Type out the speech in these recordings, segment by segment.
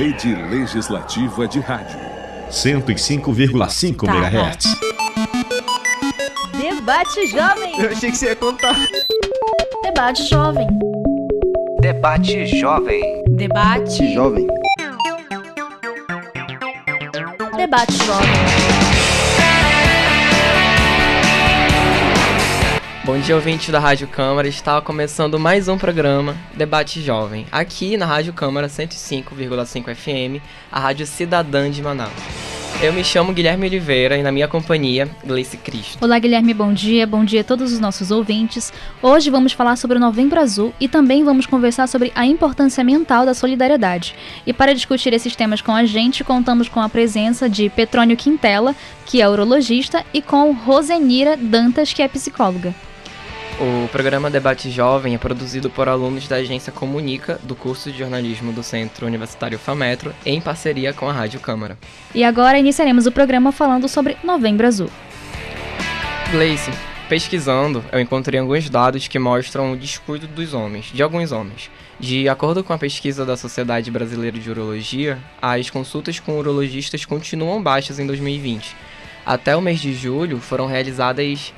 Rede Legislativa de Rádio. 105,5 Tá. MHz. Debate Jovem. Eu achei que você ia contar. Debate Jovem. Debate Jovem. Debate. Jovem. Debate Jovem. Bom dia, ouvinte da Rádio Câmara. Está começando mais um programa Debate Jovem, aqui na Rádio Câmara 105,5 FM, a Rádio Cidadã de Manaus. Eu me chamo Guilherme Oliveira e na minha companhia, Gleice Cristo. Olá, Guilherme, bom dia. Bom dia a todos os nossos ouvintes. Hoje vamos falar sobre o Novembro Azul e também vamos conversar sobre a importância mental da solidariedade. E para discutir esses temas com a gente, contamos com a presença de Petrônio Quintela, que é urologista, e com Rosenira Dantas, que é psicóloga. O programa Debate Jovem é produzido por alunos da agência Comunica, do curso de jornalismo do Centro Universitário FAMetro, em parceria com a Rádio Câmara. E agora iniciaremos o programa falando sobre Novembro Azul. Gleice, pesquisando, eu encontrei alguns dados que mostram o descuido dos homens, de alguns homens. De acordo com a pesquisa da Sociedade Brasileira de Urologia, as consultas com urologistas continuam baixas em 2020. Até o mês de julho foram realizadas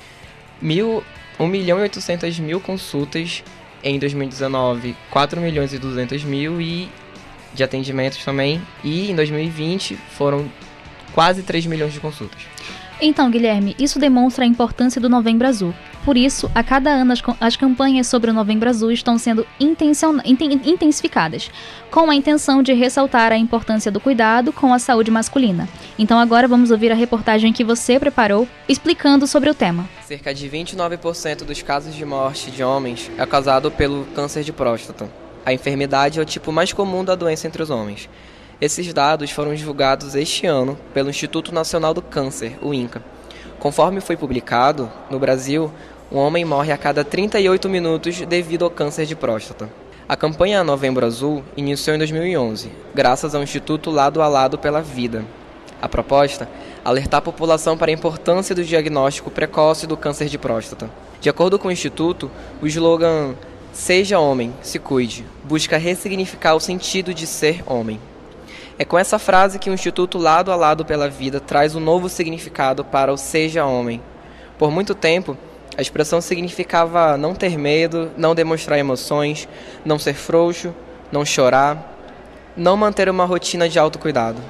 mil, 1 milhão e 800 mil consultas, em 2019 4 milhões e 200 mil e de atendimentos também, e em 2020 foram quase 3 milhões de consultas. Então, Guilherme, isso demonstra a importância do Novembro Azul. Por isso, a cada ano as, as campanhas sobre o Novembro Azul estão sendo intensificadas, com a intenção de ressaltar a importância do cuidado com a saúde masculina. Então, agora vamos ouvir a reportagem que você preparou explicando sobre o tema. Cerca de 29% dos casos de morte de homens é causado pelo câncer de próstata. A enfermidade é o tipo mais comum da doença entre os homens. Esses dados foram divulgados este ano pelo Instituto Nacional do Câncer, o INCA. Conforme foi publicado, no Brasil, um homem morre a cada 38 minutos devido ao câncer de próstata. A campanha Novembro Azul iniciou em 2011, graças ao Instituto Lado a Lado pela Vida, a proposta, alertar a população para a importância do diagnóstico precoce do câncer de próstata. De acordo com o Instituto, o slogan Seja homem, se cuide, busca ressignificar o sentido de ser homem. É com essa frase que o Instituto Lado a Lado pela Vida traz um novo significado para o Seja Homem. Por muito tempo, a expressão significava não ter medo, não demonstrar emoções, não ser frouxo, não chorar, não manter uma rotina de autocuidado.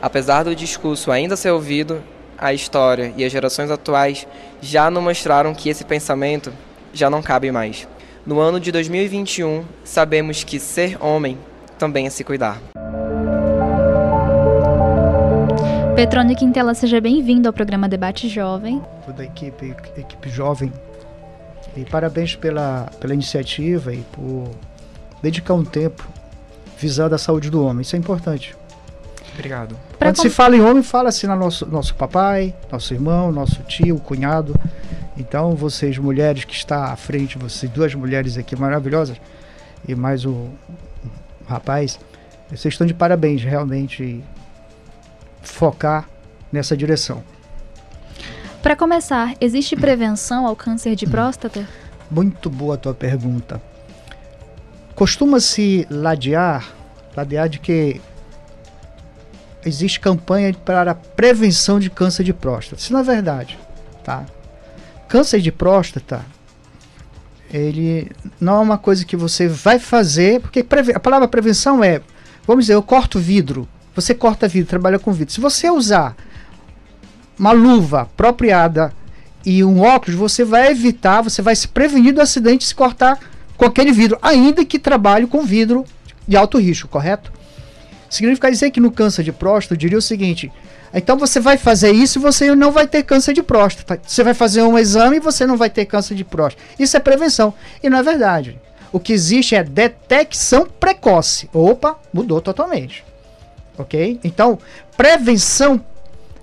Apesar do discurso ainda ser ouvido, a história e as gerações atuais já não mostraram que esse pensamento já não cabe mais. No ano de 2021, sabemos que ser homem também é se cuidar. Petrônio Quintela, seja bem-vindo ao programa Debate Jovem. toda a equipe, equipe jovem. E parabéns pela, pela iniciativa e por dedicar um tempo visando a saúde do homem. Isso é importante. Obrigado. Pra Quando com- se fala em homem, fala-se no nosso, nosso papai, nosso irmão, nosso tio, cunhado. Então, vocês mulheres que está à frente, vocês duas mulheres aqui maravilhosas, e mais o rapaz, vocês estão de parabéns, realmente focar nessa direção. Para começar, existe prevenção ao câncer de próstata? Muito boa a tua pergunta. Costuma-se ladear, ladear de que existe campanha para a prevenção de câncer de próstata. Isso não é verdade, tá? Câncer de próstata, ele não é uma coisa que você vai fazer, porque a palavra prevenção é, vamos dizer, eu corto vidro, você corta vidro, trabalha com vidro. Se você usar uma luva apropriada e um óculos, você vai evitar, você vai se prevenir do acidente se cortar com aquele vidro, ainda que trabalhe com vidro de alto risco, correto? Significa dizer que no câncer de próstata, eu diria o seguinte: então você vai fazer isso e você não vai ter câncer de próstata. Você vai fazer um exame e você não vai ter câncer de próstata. Isso é prevenção. E não é verdade. O que existe é detecção precoce. Opa, mudou totalmente. Ok? Então, prevenção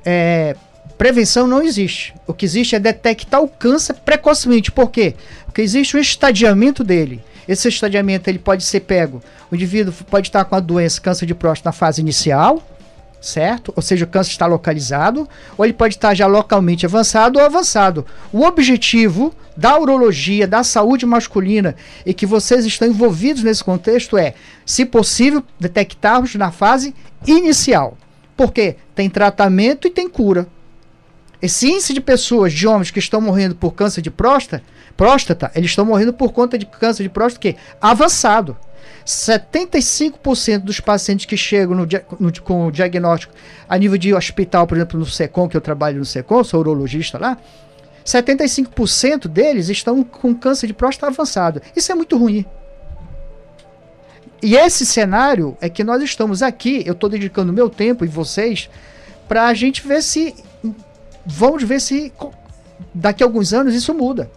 é, prevenção não existe. O que existe é detectar o câncer precocemente. Por quê? Porque existe um estadiamento dele. Esse estadiamento ele pode ser pego. O indivíduo pode estar com a doença câncer de próstata na fase inicial, certo? Ou seja, o câncer está localizado, ou ele pode estar já localmente avançado ou avançado. O objetivo da urologia, da saúde masculina e que vocês estão envolvidos nesse contexto é, se possível, detectarmos na fase inicial. Porque tem tratamento e tem cura. Esse índice de pessoas, de homens que estão morrendo por câncer de próstata, próstata, eles estão morrendo por conta de câncer de próstata que avançado. 75% dos pacientes que chegam no, no, com o diagnóstico a nível de hospital, por exemplo, no SECOM, que eu trabalho no SECOM, sou urologista lá, 75% deles estão com câncer de próstata avançado. Isso é muito ruim. E esse cenário é que nós estamos aqui, eu estou dedicando meu tempo e vocês, para a gente ver se. Vamos ver se daqui a alguns anos isso muda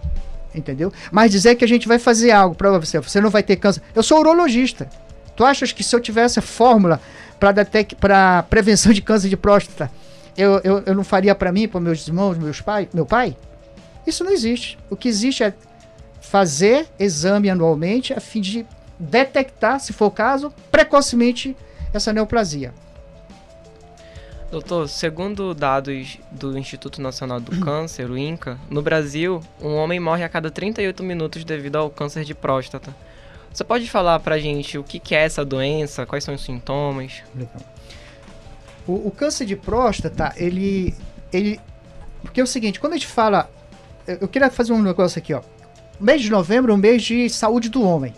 entendeu? Mas dizer que a gente vai fazer algo para você, você não vai ter câncer. Eu sou urologista. Tu achas que se eu tivesse a fórmula para prevenção de câncer de próstata, eu, eu, eu não faria para mim, para meus irmãos, meus pai, meu pai? Isso não existe. O que existe é fazer exame anualmente a fim de detectar, se for o caso, precocemente essa neoplasia. Doutor, segundo dados do Instituto Nacional do Câncer, o INCA, no Brasil, um homem morre a cada 38 minutos devido ao câncer de próstata. Você pode falar pra gente o que, é essa doença, quais são os sintomas? O, o, câncer de próstata, ele, ele. Porque é o seguinte, quando a gente fala. Eu queria fazer um negócio aqui, ó. O mês de novembro é o mês de saúde do homem.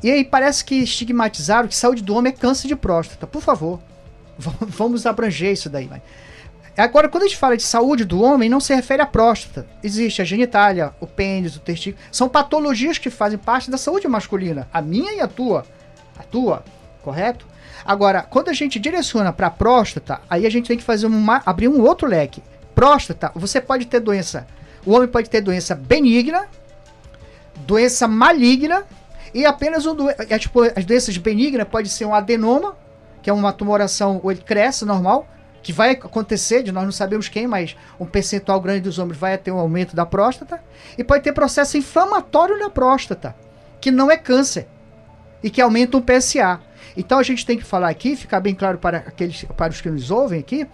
E aí parece que estigmatizaram que saúde do homem é câncer de próstata. Por favor, Vamos abranger isso daí. Mas... Agora, quando a gente fala de saúde do homem, não se refere à próstata. Existe a genitália, o pênis, o testículo. São patologias que fazem parte da saúde masculina. A minha e a tua. A tua, correto? Agora, quando a gente direciona para a próstata, aí a gente tem que fazer uma, abrir um outro leque. Próstata, você pode ter doença. O homem pode ter doença benigna, doença maligna e apenas um do, é, tipo, as doenças benignas pode ser um adenoma, que é uma tumoração, ou ele cresce normal, que vai acontecer, de nós não sabemos quem, mas um percentual grande dos homens vai ter um aumento da próstata, e pode ter processo inflamatório na próstata, que não é câncer, e que aumenta o PSA. Então a gente tem que falar aqui, ficar bem claro para, aqueles, para os que nos ouvem aqui,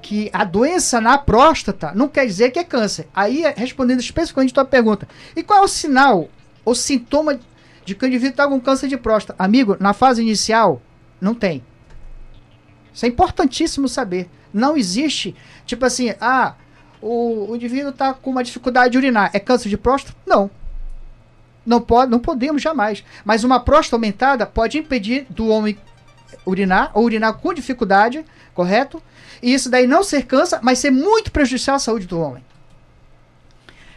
que a doença na próstata não quer dizer que é câncer. Aí, respondendo especificamente a tua pergunta, e qual é o sinal, ou sintoma de que o indivíduo está com câncer de próstata? Amigo, na fase inicial, não tem. Isso é importantíssimo saber. Não existe, tipo assim, ah, o, o indivíduo está com uma dificuldade de urinar. É câncer de próstata? Não. Não, pode, não podemos jamais. Mas uma próstata aumentada pode impedir do homem urinar ou urinar com dificuldade, correto? E isso daí não ser câncer, mas ser muito prejudicial à saúde do homem.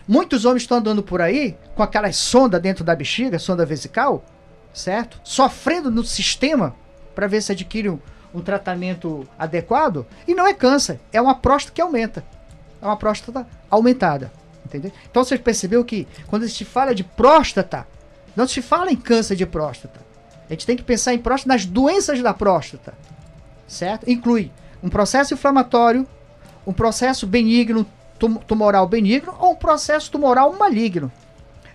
Muitos homens estão andando por aí com aquela sonda dentro da bexiga, sonda vesical, certo? Sofrendo no sistema para ver se adquire um tratamento adequado e não é câncer, é uma próstata que aumenta. É uma próstata aumentada. Entendeu? Então você percebeu que quando se fala de próstata, não se fala em câncer de próstata. A gente tem que pensar em próstata nas doenças da próstata. Certo? Inclui um processo inflamatório, um processo benigno, tum tumoral benigno ou um processo tumoral maligno.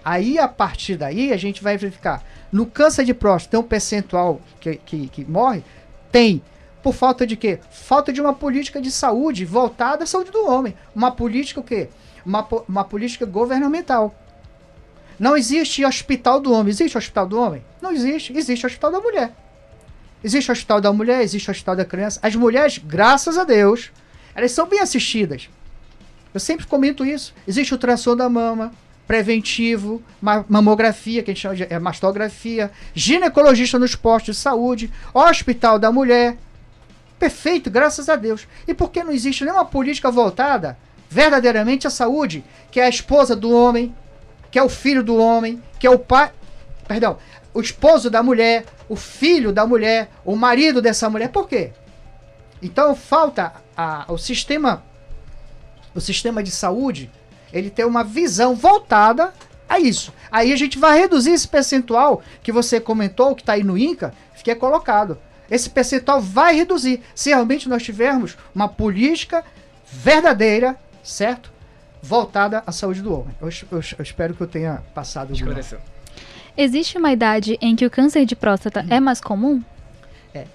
Aí, a partir daí, a gente vai verificar. No câncer de próstata, tem um percentual que, que, que morre, tem. Por falta de quê? Falta de uma política de saúde voltada à saúde do homem. Uma política o quê? Uma, uma política governamental. Não existe hospital do homem. Existe hospital do homem? Não existe. Existe hospital da mulher. Existe hospital da mulher, existe hospital da criança. As mulheres, graças a Deus, elas são bem assistidas. Eu sempre comento isso. Existe o ultrassom da mama, preventivo, mamografia, que a gente chama de é, mastografia, ginecologista nos postos de saúde, hospital da mulher. Perfeito, graças a Deus. E por que não existe nenhuma política voltada verdadeiramente à saúde, que é a esposa do homem, que é o filho do homem, que é o pai, perdão, o esposo da mulher, o filho da mulher, o marido dessa mulher. Por quê? Então falta a, o sistema o sistema de saúde ele tem uma visão voltada a isso. Aí a gente vai reduzir esse percentual que você comentou, que está aí no INCA, que é colocado. Esse percentual vai reduzir se realmente nós tivermos uma política verdadeira, certo? Voltada à saúde do homem. Eu, eu, eu espero que eu tenha passado. Existe uma idade em que o câncer de próstata é mais comum? É.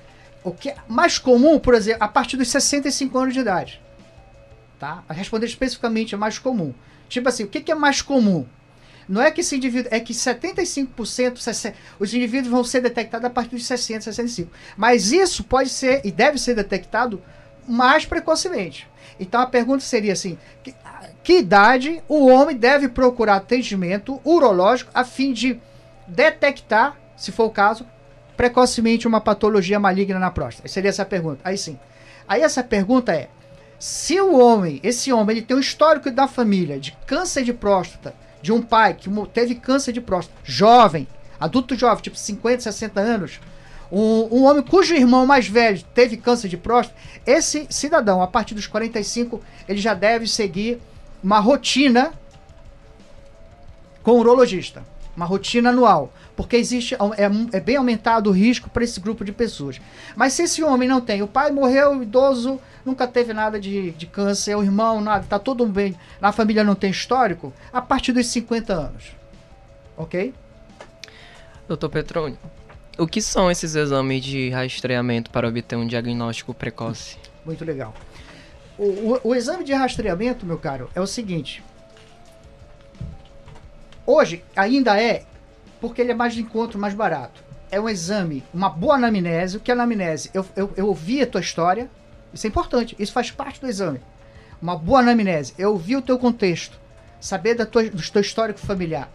O que é mais comum, por exemplo, a partir dos 65 anos de idade. Tá? A responder especificamente é mais comum. Tipo assim, o que, que é mais comum? Não é que esse indivíduo, é que 75% sesse- os indivíduos vão ser detectados a partir dos 60, 65. Mas isso pode ser e deve ser detectado mais precocemente. Então a pergunta seria assim: que, que idade o homem deve procurar atendimento urológico a fim de detectar, se for o caso, precocemente uma patologia maligna na próstata? Seria essa a pergunta. Aí sim. Aí essa pergunta é: se o homem, esse homem, ele tem um histórico da família de câncer de próstata, de um pai que teve câncer de próstata, jovem, adulto jovem, tipo 50, 60 anos, um, um homem cujo irmão mais velho teve câncer de próstata, esse cidadão, a partir dos 45, ele já deve seguir uma rotina com o urologista, uma rotina anual, porque existe é, é bem aumentado o risco para esse grupo de pessoas. Mas se esse homem não tem, o pai morreu idoso, nunca teve nada de, de câncer, o irmão nada, tá tudo bem, na família não tem histórico, a partir dos 50 anos, ok? Doutor Petroni, o que são esses exames de rastreamento para obter um diagnóstico precoce? Muito legal. O, o- o exame de rastreamento, meu caro, é o seguinte. Hoje ainda é, porque ele é mais de encontro, mais barato. É um exame, uma boa anamnese. O que é anamnese? Eu, eu, eu ouvi a tua história, isso é importante, isso faz parte do exame. Uma boa anamnese, eu ouvi o teu contexto, saber da tua, do teu histórico familiar.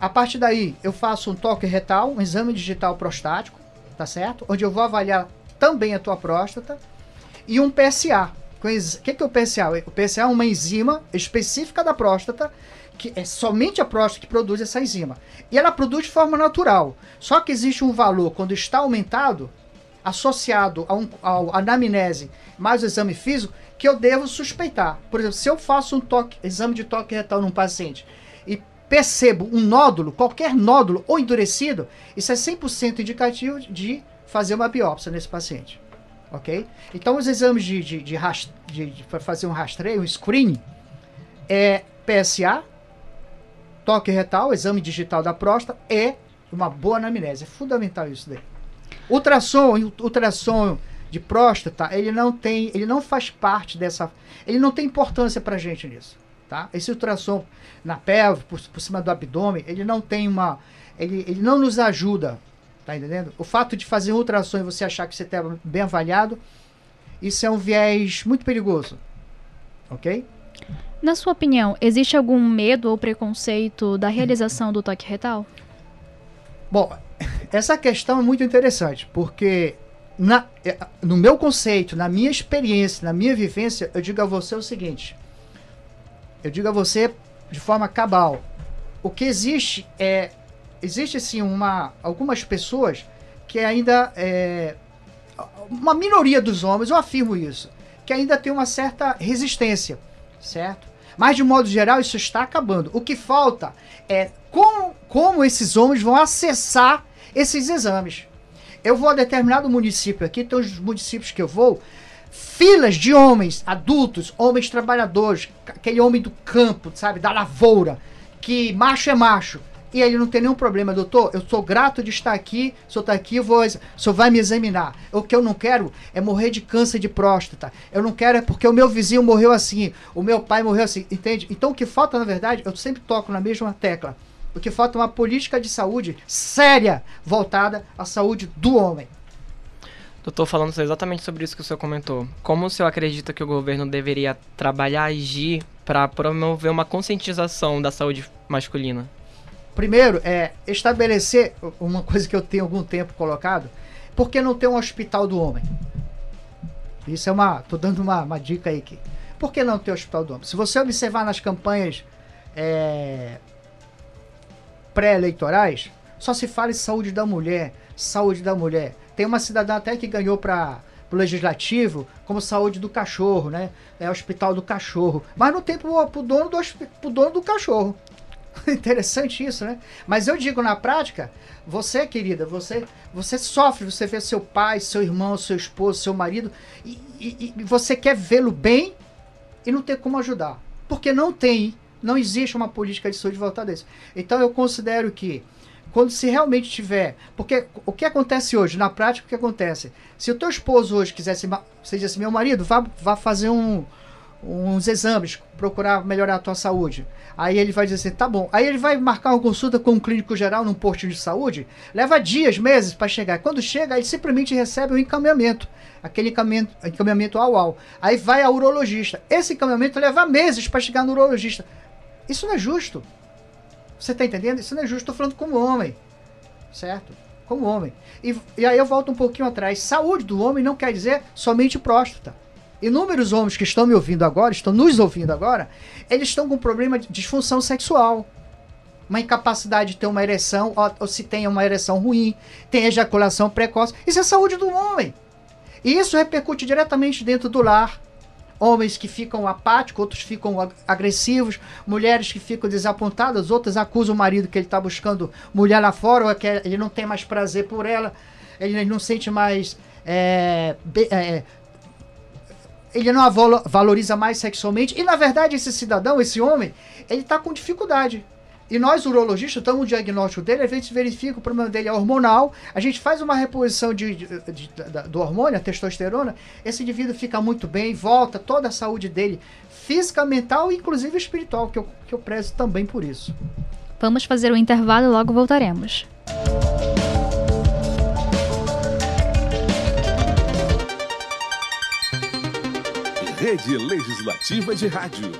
A partir daí, eu faço um toque retal, um exame digital prostático, tá certo? Onde eu vou avaliar também a tua próstata e um PSA. O que, que é o PSA? O PSA é uma enzima específica da próstata, que é somente a próstata que produz essa enzima. E ela produz de forma natural. Só que existe um valor, quando está aumentado, associado a um, ao anamnese mais o exame físico, que eu devo suspeitar. Por exemplo, se eu faço um toque, exame de toque retal num paciente e percebo um nódulo, qualquer nódulo ou endurecido, isso é 100% indicativo de fazer uma biópsia nesse paciente. Ok? Então, os exames de, de, de, de- de- fazer um rastreio, um screening, é PSA, toque retal, exame digital da próstata e uma boa anamnese. É fundamental isso daí. Ultrassom, ultrassom de próstata, ele não tem, ele não faz parte dessa, ele não tem importância pra gente nisso, tá? Esse ultrassom na pelve, por, por cima do abdômen, ele não tem uma, ele, ele não nos ajuda, tá entendendo? O fato de fazer ultrassom e você achar que você está bem avaliado, isso é um viés muito perigoso, ok? Na sua opinião, existe algum medo ou preconceito da realização do toque retal? Bom, essa questão é muito interessante, porque na- é, no meu conceito, na minha experiência, na minha vivência, eu digo a você o seguinte. Eu digo a você de forma cabal. O que existe é. Existe sim uma, algumas pessoas que ainda. É, uma minoria dos homens, eu afirmo isso, que ainda tem uma certa resistência, certo? Mas de modo geral isso está acabando. O que falta é como, como esses homens vão acessar esses exames. Eu vou a determinado município aqui, tem os municípios que eu vou, filas de homens adultos, homens trabalhadores, aquele homem do campo, sabe, da lavoura, que macho é macho. E ele não tem nenhum problema, doutor. Eu sou grato de estar aqui. O senhor está aqui, vou, o senhor vai me examinar. O que eu não quero é morrer de câncer de próstata. Eu não quero é porque o meu vizinho morreu assim, o meu pai morreu assim, entende? Então o que falta, na verdade, eu sempre toco na mesma tecla. O que falta é uma política de saúde séria voltada à saúde do homem. Doutor, falando exatamente sobre isso que o senhor comentou, como o senhor acredita que o governo deveria trabalhar, agir para promover uma conscientização da saúde masculina? Primeiro, é estabelecer uma coisa que eu tenho algum tempo colocado, por que não ter um hospital do homem? Isso é uma. tô dando uma, uma dica aí aqui. Por que não ter hospital do homem? Se você observar nas campanhas é, pré-eleitorais, só se fala em saúde da mulher, saúde da mulher. Tem uma cidadã até que ganhou para o legislativo como saúde do cachorro, né? É hospital do cachorro. Mas não tem pro, pro dono do dono do cachorro. Interessante isso, né? Mas eu digo na prática, você, querida, você, você sofre, você vê seu pai, seu irmão, seu esposo, seu marido, e, e- e você quer vê-lo bem e não ter como ajudar. Porque não tem, não existe uma política de saúde voltada a isso. Então eu considero que quando se realmente tiver. Porque o que acontece hoje, na prática, o que acontece? Se o teu esposo hoje quisesse. Você diz assim, meu marido, vá, vá fazer um, uns exames, procurar melhorar a tua saúde. Aí ele vai dizer assim, tá bom. Aí ele vai marcar uma consulta com um clínico geral num posto de saúde, leva dias, meses para chegar. Quando chega, ele simplesmente recebe um encaminhamento, aquele encaminhamento, encaminhamento ao ao. Aí vai ao urologista. Esse encaminhamento leva meses para chegar no urologista. Isso não é justo. Você está entendendo? Isso não é justo. Estou falando como homem, certo? Como homem. E, e aí eu volto um pouquinho atrás. Saúde do homem não quer dizer somente próstata inúmeros homens que estão me ouvindo agora, estão nos ouvindo agora, eles estão com problema de disfunção sexual. Uma incapacidade de ter uma ereção, ou, ou se tem uma ereção ruim, tem ejaculação precoce. Isso é saúde do homem. E isso repercute diretamente dentro do lar. Homens que ficam apáticos, outros ficam agressivos, mulheres que ficam desapontadas, outras acusam o marido que ele está buscando mulher lá fora, ou que ele não tem mais prazer por ela, ele não sente mais é, é, ele não a valoriza mais sexualmente. E na verdade, esse cidadão, esse homem, ele está com dificuldade. E nós, urologistas, damos o diagnóstico dele, a gente verifica o problema dele é hormonal, a gente faz uma reposição de, de, de, de, do hormônio, a testosterona, esse indivíduo fica muito bem, volta toda a saúde dele, física, mental e inclusive espiritual, que eu, que eu prezo também por isso. Vamos fazer o um intervalo e logo voltaremos. Rede Legislativa de Rádio.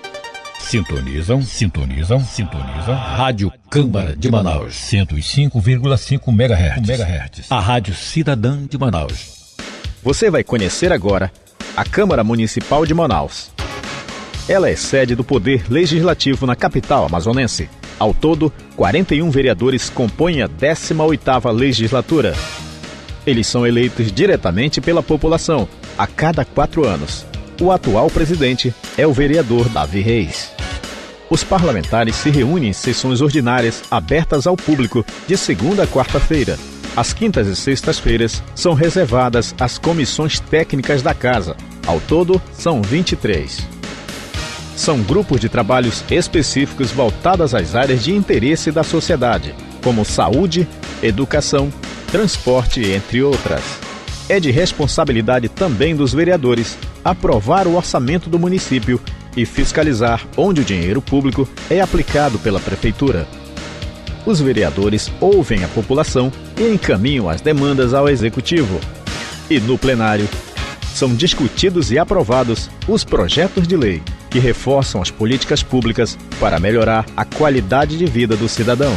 Sintonizam, sintonizam, sintonizam. Rádio Câmara de Manaus. 105,5 MHz. MHz. A Rádio Cidadã de Manaus. Você vai conhecer agora a Câmara Municipal de Manaus. Ela é sede do Poder Legislativo na capital amazonense. Ao todo, 41 vereadores compõem a 18ª legislatura. Eles são eleitos diretamente pela população, a cada quatro anos. O atual presidente é o vereador Davi Reis. Os parlamentares se reúnem em sessões ordinárias abertas ao público de segunda a quarta-feira. As quintas e sextas-feiras são reservadas às comissões técnicas da casa. Ao todo, são 23. São grupos de trabalhos específicos voltados às áreas de interesse da sociedade, como saúde, educação, transporte, entre outras. É de responsabilidade também dos vereadores aprovar o orçamento do município e fiscalizar onde o dinheiro público é aplicado pela prefeitura. Os vereadores ouvem a população e encaminham as demandas ao executivo. E no plenário, são discutidos e aprovados os projetos de lei que reforçam as políticas públicas para melhorar a qualidade de vida do cidadão.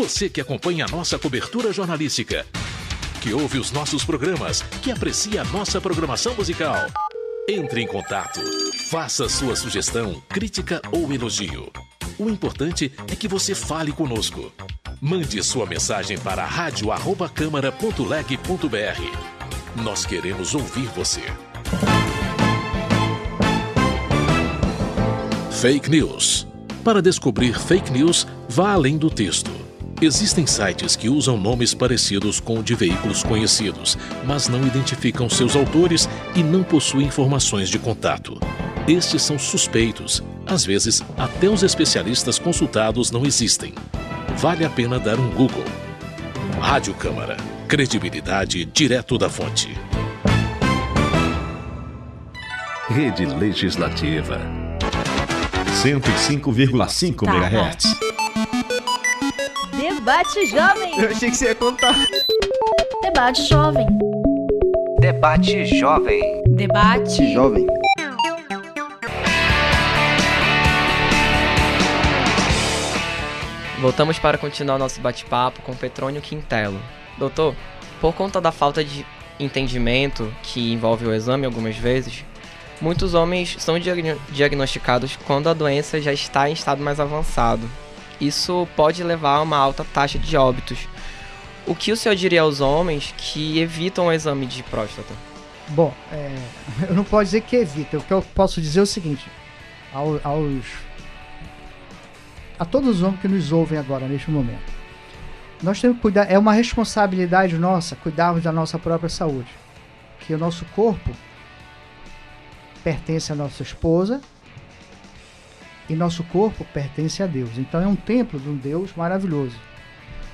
Você que acompanha a nossa cobertura jornalística, que ouve os nossos programas, que aprecia a nossa programação musical. Entre em contato. Faça sua sugestão, crítica ou elogio. O importante é que você fale conosco. Mande sua mensagem para radio@câmara.leg.br. Nós queremos ouvir você. Fake News. Para descobrir fake news, vá além do texto. Existem sites que usam nomes parecidos com o de veículos conhecidos, mas não identificam seus autores e não possuem informações de contato. Estes são suspeitos. Às vezes, até os especialistas consultados não existem. Vale a pena dar um Google. Rádio Câmara. Credibilidade direto da fonte. Rede Legislativa. 105,5 MHz. Debate Jovem. Eu achei que você ia contar. Debate Jovem. Debate Jovem. Debate Jovem. Voltamos para continuar nosso bate-papo com Petrônio Quintelo. Doutor, por conta da falta de entendimento que envolve o exame algumas vezes, Muitos homens são diagn- diagnosticados quando a doença já está em estado mais avançado. Isso pode levar a uma alta taxa de óbitos. O que o senhor diria aos homens que evitam o exame de próstata? Bom, é, eu não posso dizer que evita. O que eu posso dizer é o seguinte: ao- aos. a todos os homens que nos ouvem agora, neste momento. Nós temos que cuidar, é uma responsabilidade nossa cuidarmos da nossa própria saúde. Que o nosso corpo pertence à nossa esposa e nosso corpo pertence a Deus. Então é um templo de um Deus maravilhoso.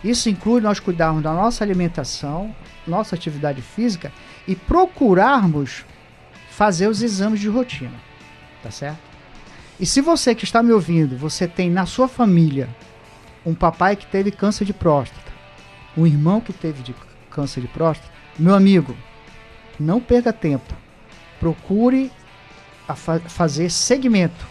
Isso inclui nós cuidarmos da nossa alimentação, nossa atividade física e procurarmos fazer os exames de rotina, tá certo? E se você que está me ouvindo, você tem na sua família um papai que teve câncer de próstata, um irmão que teve de câncer de próstata, meu amigo, não perca tempo. Procure fa- fazer segmento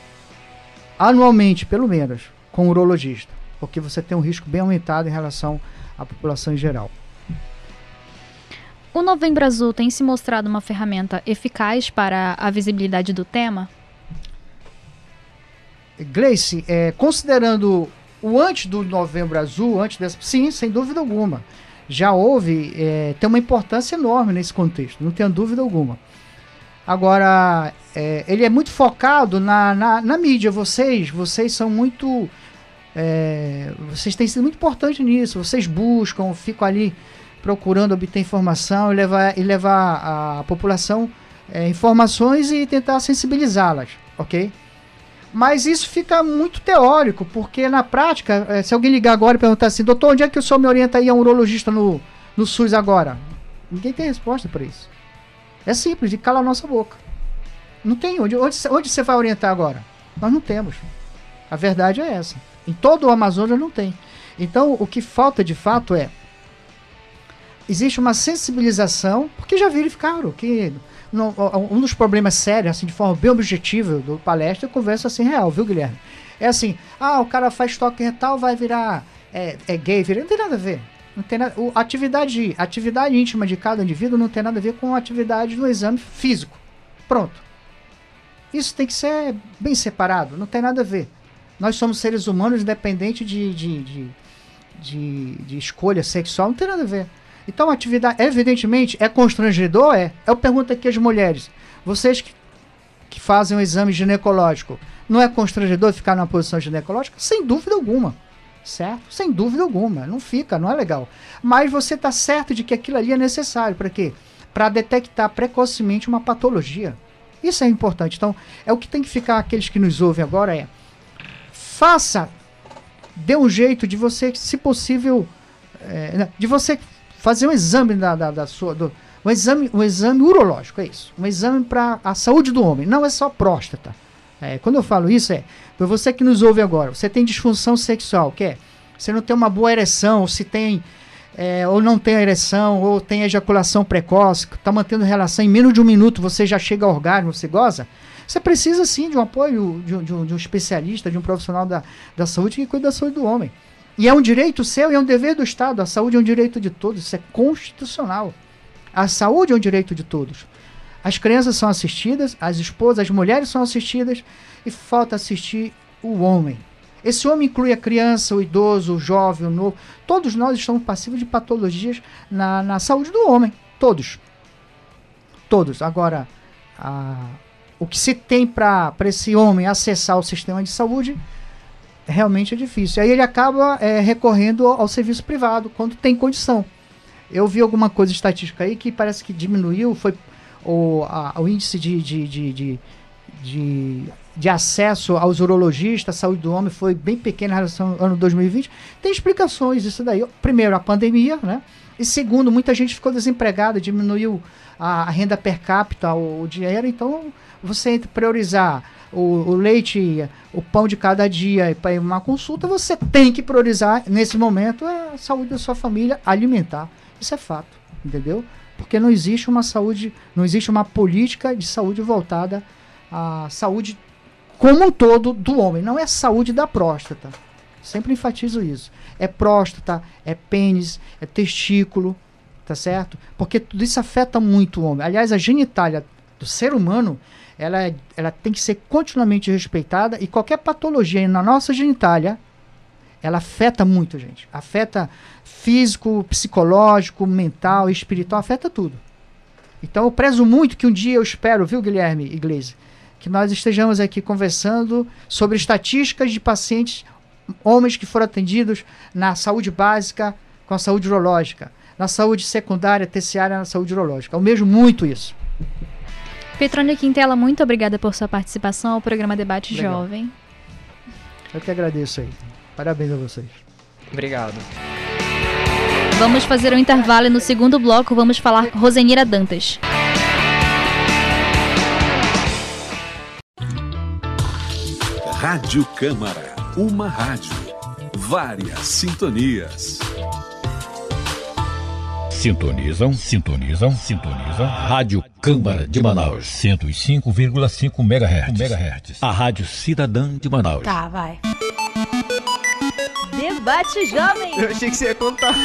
anualmente, pelo menos, com o urologista, porque você tem um risco bem aumentado em relação à população em geral. O Novembro Azul tem se mostrado uma ferramenta eficaz para a visibilidade do tema? Gleice, é, considerando o antes do Novembro Azul, antes dessa, sim, sem dúvida alguma, já houve, é, tem uma importância enorme nesse contexto, não tenho dúvida alguma. Agora, é, ele é muito focado na, na, na mídia. Vocês, vocês são muito, é, vocês têm sido muito importantes nisso. Vocês buscam, ficam ali procurando obter informação e levar, e levar a população é, informações e tentar sensibilizá-las, ok? Mas isso fica muito teórico, porque na prática, eh, se alguém ligar agora e perguntar assim, doutor, onde é que o senhor me orienta aí a um urologista no, no SUS agora? Ninguém tem resposta para isso. É simples, de cala a nossa boca. Não tem onde, onde, onde você vai orientar agora? Nós não temos. A verdade é essa. Em todo o Amazonas não tem. Então, o que falta de fato é existe uma sensibilização, porque já verificaram que um dos problemas sérios, assim, de forma bem objetiva do palestra, eu converso assim real, viu, Guilherme? É assim, ah, o cara faz toque retal, vai virar é, é gay, vira. Não tem nada a ver. Não tem o, atividade, atividade íntima de cada indivíduo não tem nada a ver com a atividade no exame físico. Pronto. Isso tem que ser bem separado, não tem nada a ver. Nós somos seres humanos independente de, de, de, de, de escolha sexual, não tem nada a ver. Então, atividade, evidentemente, é constrangedor? É. Eu pergunto aqui às mulheres, vocês que, que fazem o exame ginecológico, não é constrangedor ficar numa posição ginecológica? Sem dúvida alguma. Certo? Sem dúvida alguma. Não fica, não é legal. Mas você está certo de que aquilo ali é necessário. Para quê? Para detectar precocemente uma patologia. Isso é importante. Então, é o que tem que ficar aqueles que nos ouvem agora é faça, dê um jeito de você, se possível, é, de você fazer um exame da, da, da sua. Do, um, exame, um exame urológico, é isso. Um exame para a saúde do homem. Não é só próstata. É, quando eu falo isso, é para você que nos ouve agora, você tem disfunção sexual, que é você não tem uma boa ereção, ou se tem. é, ou não tem ereção, ou tem ejaculação precoce, está mantendo relação em menos de um minuto, você já chega ao orgasmo, você goza. Você precisa sim de um apoio de um, de um- de um especialista, de um profissional da, da saúde que cuida da saúde do homem. E é um direito seu e é um dever do Estado. A saúde é um direito de todos, isso é constitucional. A saúde é um direito de todos. As crianças são assistidas, as esposas, as mulheres são assistidas e falta assistir o homem. Esse homem inclui a criança, o idoso, o jovem, o novo. Todos nós estamos passivos de patologias na, na saúde do homem. Todos. Todos. Agora, a- o que se tem para esse homem acessar o sistema de saúde realmente é difícil. Aí ele acaba é, recorrendo ao, ao serviço privado quando tem condição. Eu vi alguma coisa estatística aí que parece que diminuiu, foi o, a- o índice de, de, de, de, de, de acesso aos urologistas, à saúde do homem, foi bem pequeno em relação ao ano 2020. Tem explicações isso daí. Primeiro, a pandemia, né? E segundo, muita gente ficou desempregada, diminuiu a, a renda per capita, o, o dinheiro, então você priorizar o, o leite, o pão de cada dia para ir uma consulta, você tem que priorizar nesse momento a saúde da sua família alimentar. Isso é fato, entendeu? Porque não existe uma saúde, não existe uma política de saúde voltada à saúde como um todo do homem, não é saúde da próstata. Sempre enfatizo isso. É próstata, é pênis, é testículo, tá certo? Porque tudo isso afeta muito o homem. Aliás, a genitália do ser humano ela, é, ela tem que ser continuamente respeitada e qualquer patologia na nossa genitália, ela afeta muito, gente. Afeta físico, psicológico, mental, espiritual, afeta tudo. Então eu prezo muito que um dia eu espero, viu, Guilherme Iglesias, que nós estejamos aqui conversando sobre estatísticas de pacientes, homens que foram atendidos na saúde básica com a saúde urológica, na saúde secundária, terciária, na saúde urológica. Eu mesmo muito isso. Petrônia Quintela, muito obrigada por sua participação ao programa Debate Legal. Jovem. Eu que agradeço aí. Parabéns a vocês. Obrigado. Vamos fazer um intervalo e no segundo bloco vamos falar Rosenira Dantas. Rádio Câmara, uma rádio, várias sintonias. Sintonizam, sintonizam, sintonizam. Rádio Câmara de Manaus, 105,5 MHz. A Rádio Cidadã de Manaus. Tá, vai. Debate Jovem. Eu achei que você ia contar.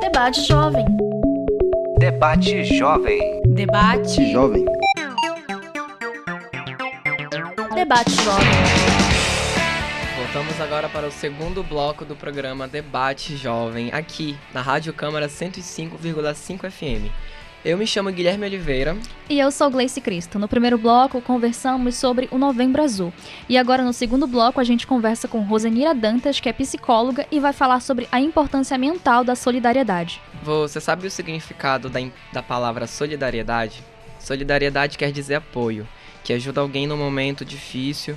Debate Jovem. Debate Jovem. Debate Jovem. Debate Jovem. Voltamos agora para o segundo bloco do programa Debate Jovem, aqui na Rádio Câmara 105,5 FM. Eu me chamo Guilherme Oliveira. E eu sou Gleice Cristo. No primeiro bloco, conversamos sobre o Novembro Azul. E agora, no segundo bloco, a gente conversa com Rosenira Dantas, que é psicóloga, e vai falar sobre a importância mental da solidariedade. Você sabe o significado da, da palavra solidariedade? Solidariedade quer dizer apoio, que ajuda alguém no momento difícil.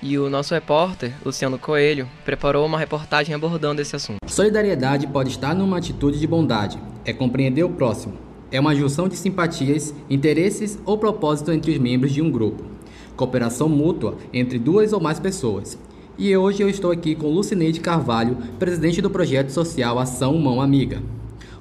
E o nosso repórter, Luciano Coelho, preparou uma reportagem abordando esse assunto. Solidariedade pode estar numa atitude de bondade, é compreender o próximo é uma junção de simpatias, interesses ou propósito entre os membros de um grupo. Cooperação mútua entre duas ou mais pessoas. E hoje eu estou aqui com Lucineide Carvalho, presidente do projeto social Ação Mão Amiga.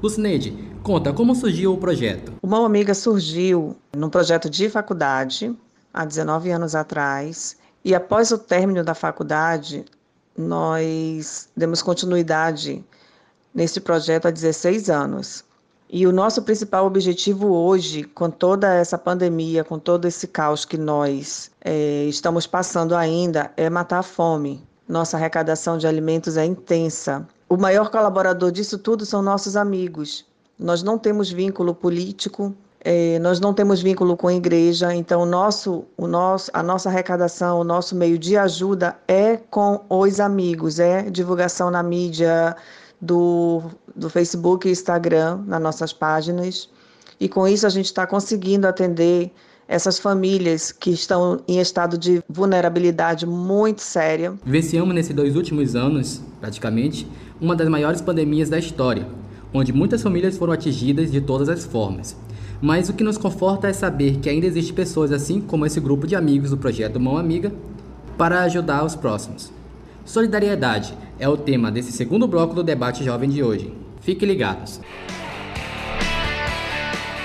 Lucineide, conta como surgiu o projeto. O Mão Amiga surgiu num projeto de faculdade há 19 anos atrás. E após o término da faculdade, nós demos continuidade nesse projeto há 16 anos. E o nosso principal objetivo hoje, com toda essa pandemia, com todo esse caos que nós é, estamos passando ainda, é matar a fome. Nossa arrecadação de alimentos é intensa. O maior colaborador disso tudo são nossos amigos. Nós não temos vínculo político, é, nós não temos vínculo com a igreja, então o nosso, o nosso, a nossa arrecadação, o nosso meio de ajuda é com os amigos, é divulgação na mídia, do, do Facebook e Instagram nas nossas páginas. E com isso a gente está conseguindo atender essas famílias que estão em estado de vulnerabilidade muito séria. Vivenciamos nesses dois últimos anos, praticamente, uma das maiores pandemias da história, onde muitas famílias foram atingidas de todas as formas. Mas o que nos conforta é saber que ainda existem pessoas assim como esse grupo de amigos do projeto Mão Amiga para ajudar os próximos. Solidariedade é o tema desse segundo bloco do debate jovem de hoje. Fiquem ligados.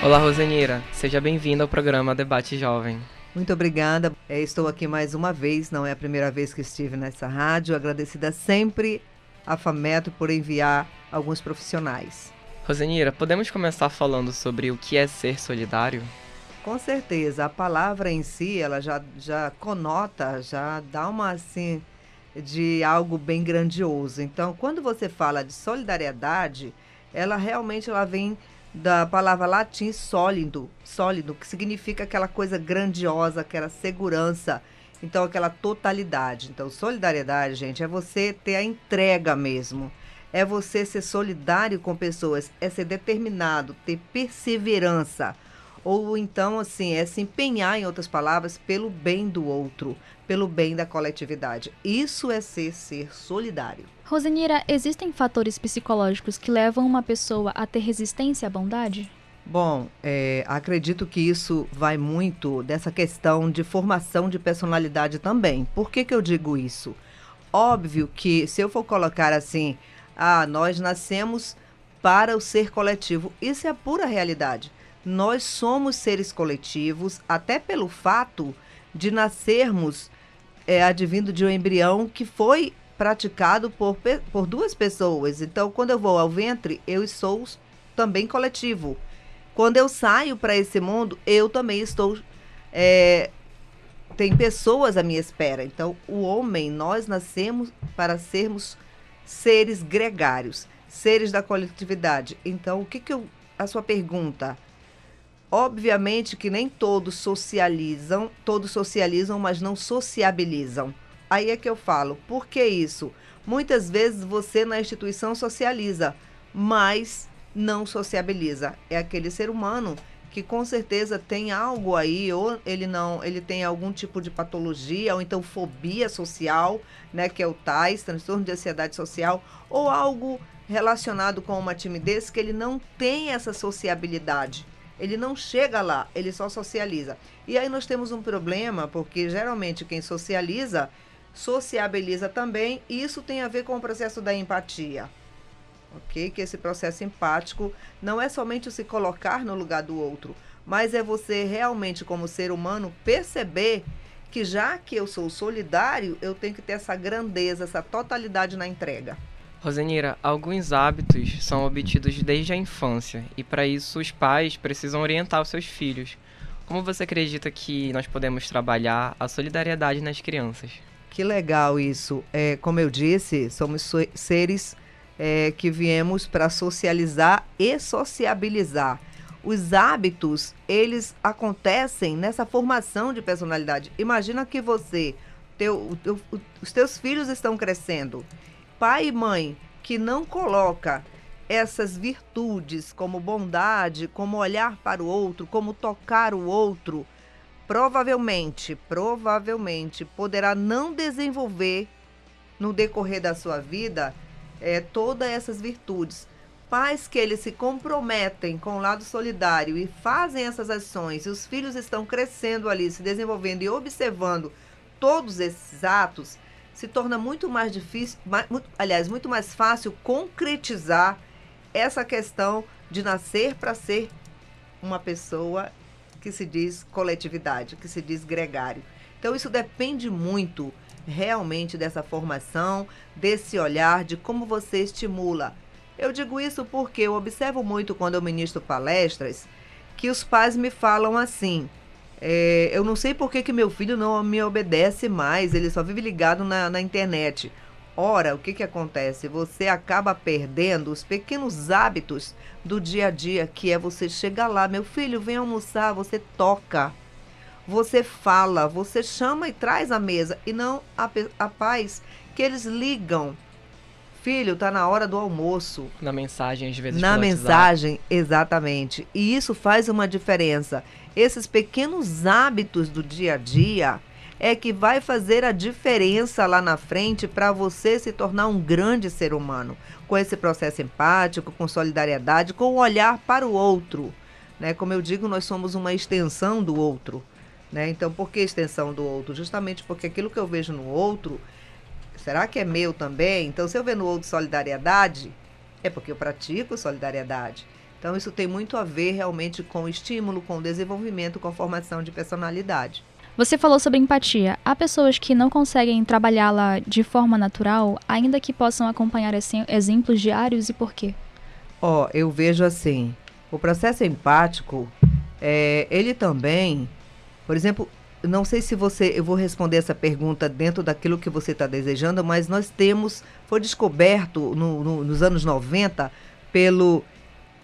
Olá, Rosenira. Seja bem-vinda ao programa Debate Jovem. Muito obrigada. É, estou aqui mais uma vez, não é a primeira vez que estive nessa rádio. Agradecida sempre à FAMETO por enviar alguns profissionais. Rosenira, podemos começar falando sobre o que é ser solidário? Com certeza. A palavra em si, ela já, já conota, já dá uma assim de algo bem grandioso. Então, quando você fala de solidariedade, ela realmente ela vem da palavra latim sólido, sólido, que significa aquela coisa grandiosa, aquela segurança, então aquela totalidade. Então, solidariedade, gente, é você ter a entrega mesmo. É você ser solidário com pessoas, é ser determinado, ter perseverança. Ou então, assim, é se empenhar, em outras palavras, pelo bem do outro pelo bem da coletividade. Isso é ser ser solidário. Rosenira, existem fatores psicológicos que levam uma pessoa a ter resistência à bondade? Bom, é, acredito que isso vai muito dessa questão de formação de personalidade também. Por que, que eu digo isso? Óbvio que se eu for colocar assim, ah, nós nascemos para o ser coletivo, isso é a pura realidade. Nós somos seres coletivos, até pelo fato de nascermos é, advindo de um embrião que foi praticado por, por duas pessoas. Então, quando eu vou ao ventre, eu sou também coletivo. Quando eu saio para esse mundo, eu também estou é, tem pessoas à minha espera. Então, o homem, nós nascemos para sermos seres gregários, seres da coletividade. Então, o que, que eu. A sua pergunta. Obviamente que nem todos socializam, todos socializam, mas não sociabilizam. Aí é que eu falo, por que isso? Muitas vezes você na instituição socializa, mas não sociabiliza. É aquele ser humano que com certeza tem algo aí, ou ele não, ele tem algum tipo de patologia, ou então fobia social, né, que é o TAIS, transtorno de ansiedade social, ou algo relacionado com uma timidez que ele não tem essa sociabilidade. Ele não chega lá, ele só socializa. E aí nós temos um problema, porque geralmente quem socializa, sociabiliza também, e isso tem a ver com o processo da empatia ok? Que esse processo empático não é somente se colocar no lugar do outro, mas é você realmente, como ser humano, perceber que já que eu sou solidário, eu tenho que ter essa grandeza, essa totalidade na entrega. Rosenira, alguns hábitos são obtidos desde a infância e para isso os pais precisam orientar os seus filhos. Como você acredita que nós podemos trabalhar a solidariedade nas crianças? Que legal isso. É, como eu disse, somos seres é, que viemos para socializar e sociabilizar. Os hábitos, eles acontecem nessa formação de personalidade. Imagina que você, teu, teu, os teus filhos estão crescendo. Pai e mãe que não coloca essas virtudes como bondade, como olhar para o outro, como tocar o outro, provavelmente, provavelmente poderá não desenvolver no decorrer da sua vida é, todas essas virtudes. Pais que eles se comprometem com o lado solidário e fazem essas ações, e os filhos estão crescendo ali, se desenvolvendo e observando todos esses atos, se torna muito mais difícil, mais, muito, aliás, muito mais fácil concretizar essa questão de nascer para ser uma pessoa que se diz coletividade, que se diz gregário. Então isso depende muito realmente dessa formação, desse olhar, de como você estimula. Eu digo isso porque eu observo muito quando eu ministro palestras que os pais me falam assim. É, eu não sei por que, que meu filho não me obedece mais, ele só vive ligado na, na internet. Ora, o que, que acontece? Você acaba perdendo os pequenos hábitos do dia a dia, que é você chegar lá, meu filho, vem almoçar, você toca, você fala, você chama e traz à mesa. E não a, a paz que eles ligam. Filho, tá na hora do almoço. Na mensagem, às vezes. Na mensagem, exatamente. E isso faz uma diferença. Esses pequenos hábitos do dia a dia é que vai fazer a diferença lá na frente para você se tornar um grande ser humano, com esse processo empático, com solidariedade, com o olhar para o outro. Né? Como eu digo, nós somos uma extensão do outro. Né? Então, por que extensão do outro? Justamente porque aquilo que eu vejo no outro, será que é meu também? Então, se eu ver no outro solidariedade, é porque eu pratico solidariedade. Então, isso tem muito a ver realmente com o estímulo, com o desenvolvimento, com a formação de personalidade. Você falou sobre empatia. Há pessoas que não conseguem trabalhá-la de forma natural, ainda que possam acompanhar exemplos diários e por quê? Ó, oh, eu vejo assim, o processo empático, é, ele também por exemplo, não sei se você, eu vou responder essa pergunta dentro daquilo que você está desejando, mas nós temos, foi descoberto no, no, nos anos 90 pelo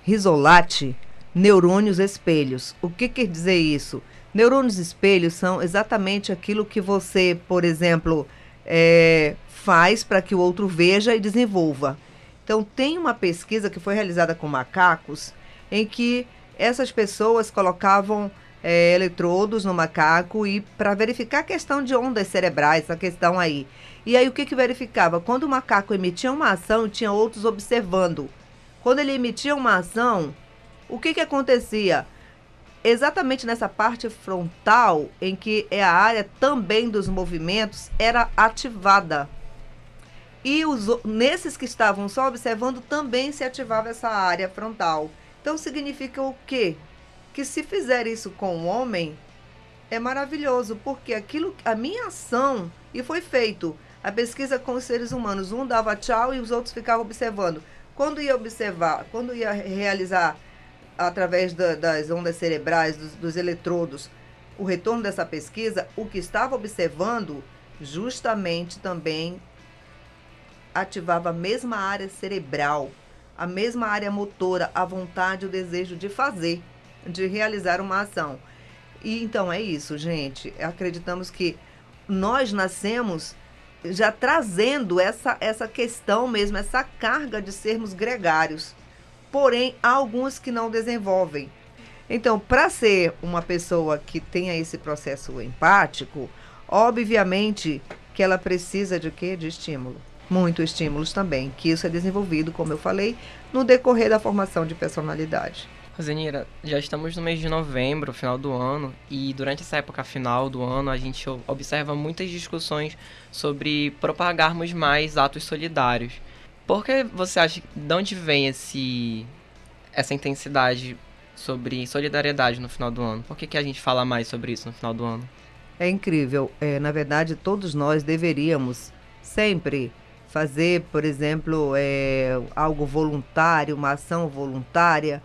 Risolati, neurônios espelhos. O que quer dizer isso? Neurônios espelhos são exatamente aquilo que você, por exemplo, é, faz para que o outro veja e desenvolva. Então, tem uma pesquisa que foi realizada com macacos em que essas pessoas colocavam é, eletrodos no macaco e para verificar a questão de ondas cerebrais, essa questão aí. E aí o que que verificava? Quando o macaco emitia uma ação, tinha outros observando. Quando ele emitia uma ação, o que que acontecia? Exatamente nessa parte frontal, em que é a área também dos movimentos, era ativada. E os, nesses que estavam só observando, também se ativava essa área frontal. Então significa o quê? Que se fizer isso com o homem, é maravilhoso, porque aquilo, a minha ação, e foi feito a pesquisa com os seres humanos, um dava tchau e os outros ficavam observando. Quando ia observar, quando ia realizar através da, das ondas cerebrais, dos, dos eletrodos, o retorno dessa pesquisa, o que estava observando justamente também ativava a mesma área cerebral, a mesma área motora, a vontade, o desejo de fazer, de realizar uma ação. E então é isso, gente. Acreditamos que nós nascemos já trazendo essa, essa questão mesmo, essa carga de sermos gregários. Porém, há alguns que não desenvolvem. Então, para ser uma pessoa que tenha esse processo empático, obviamente que ela precisa de quê? De estímulo. Muito estímulos também, que isso é desenvolvido, como eu falei, no decorrer da formação de personalidade. Rosenira, já estamos no mês de novembro, final do ano, e durante essa época final do ano a gente observa muitas discussões sobre propagarmos mais atos solidários. Por que você acha de onde vem esse essa intensidade sobre solidariedade no final do ano? Por que, que a gente fala mais sobre isso no final do ano? É incrível. É, na verdade, todos nós deveríamos sempre fazer, por exemplo, é, algo voluntário, uma ação voluntária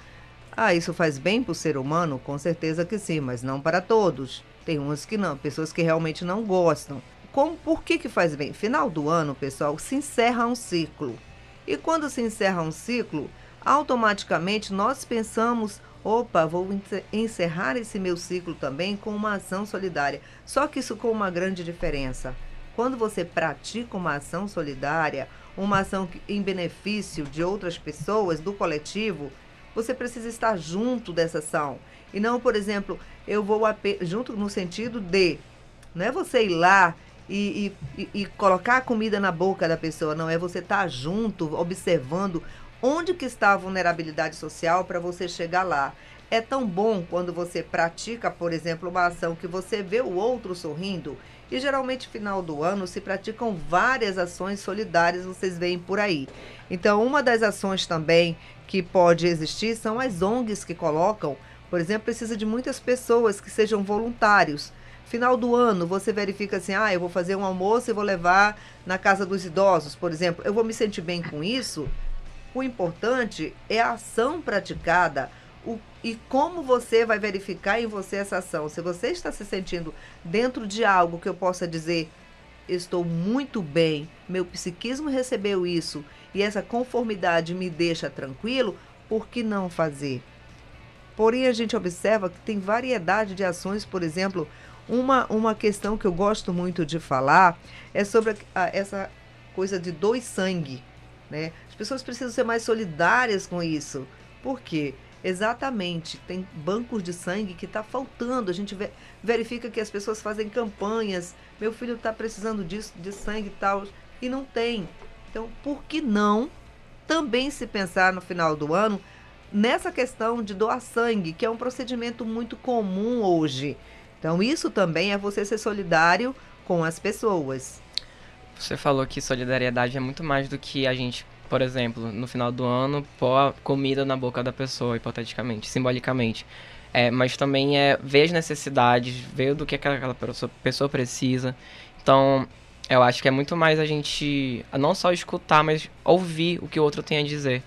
ah, isso faz bem para o ser humano? Com certeza que sim, mas não para todos. Tem uns que não, pessoas que realmente não gostam. Como, por que, que faz bem? Final do ano, pessoal, se encerra um ciclo. E quando se encerra um ciclo, automaticamente nós pensamos: opa, vou encerrar esse meu ciclo também com uma ação solidária. Só que isso com uma grande diferença. Quando você pratica uma ação solidária, uma ação em benefício de outras pessoas, do coletivo, você precisa estar junto dessa ação. E não, por exemplo, eu vou junto no sentido de, não é você ir lá e, e, e, colocar a comida na boca da pessoa, não, é você estar junto, observando onde que está a vulnerabilidade social para você chegar lá. É tão bom quando você pratica, por exemplo, uma ação que você vê o outro sorrindo. E geralmente, final do ano, se praticam várias ações solidárias, vocês veem por aí. Então, uma das ações também que pode existir são as ONGs que colocam, por exemplo, precisa de muitas pessoas que sejam voluntários. Final do ano, você verifica assim: ah, eu vou fazer um almoço e vou levar na casa dos idosos, por exemplo. Eu vou me sentir bem com isso? O importante é a ação praticada o, e como você vai verificar em você essa ação. Se você está se sentindo dentro de algo que eu possa dizer, estou muito bem, meu psiquismo recebeu isso e essa conformidade me deixa tranquilo, por que não fazer? Porém, a gente observa que tem variedade de ações, por exemplo, uma, uma questão que eu gosto muito de falar é sobre a, essa coisa de dois sangue. Né? As pessoas precisam ser mais solidárias com isso. Por quê? Exatamente, tem bancos de sangue que está faltando. A gente verifica que as pessoas fazem campanhas. Meu filho está precisando disso, de sangue e tal, e não tem. Então, por que não também se pensar no final do ano nessa questão de doar sangue, que é um procedimento muito comum hoje? Então, isso também é você ser solidário com as pessoas. Você falou que solidariedade é muito mais do que a gente, por exemplo, no final do ano, pôr comida na boca da pessoa, hipoteticamente, simbolicamente. É, mas também é ver as necessidades, ver do que aquela pessoa precisa. Então, eu acho que é muito mais a gente não só escutar, mas ouvir o que o outro tem a dizer.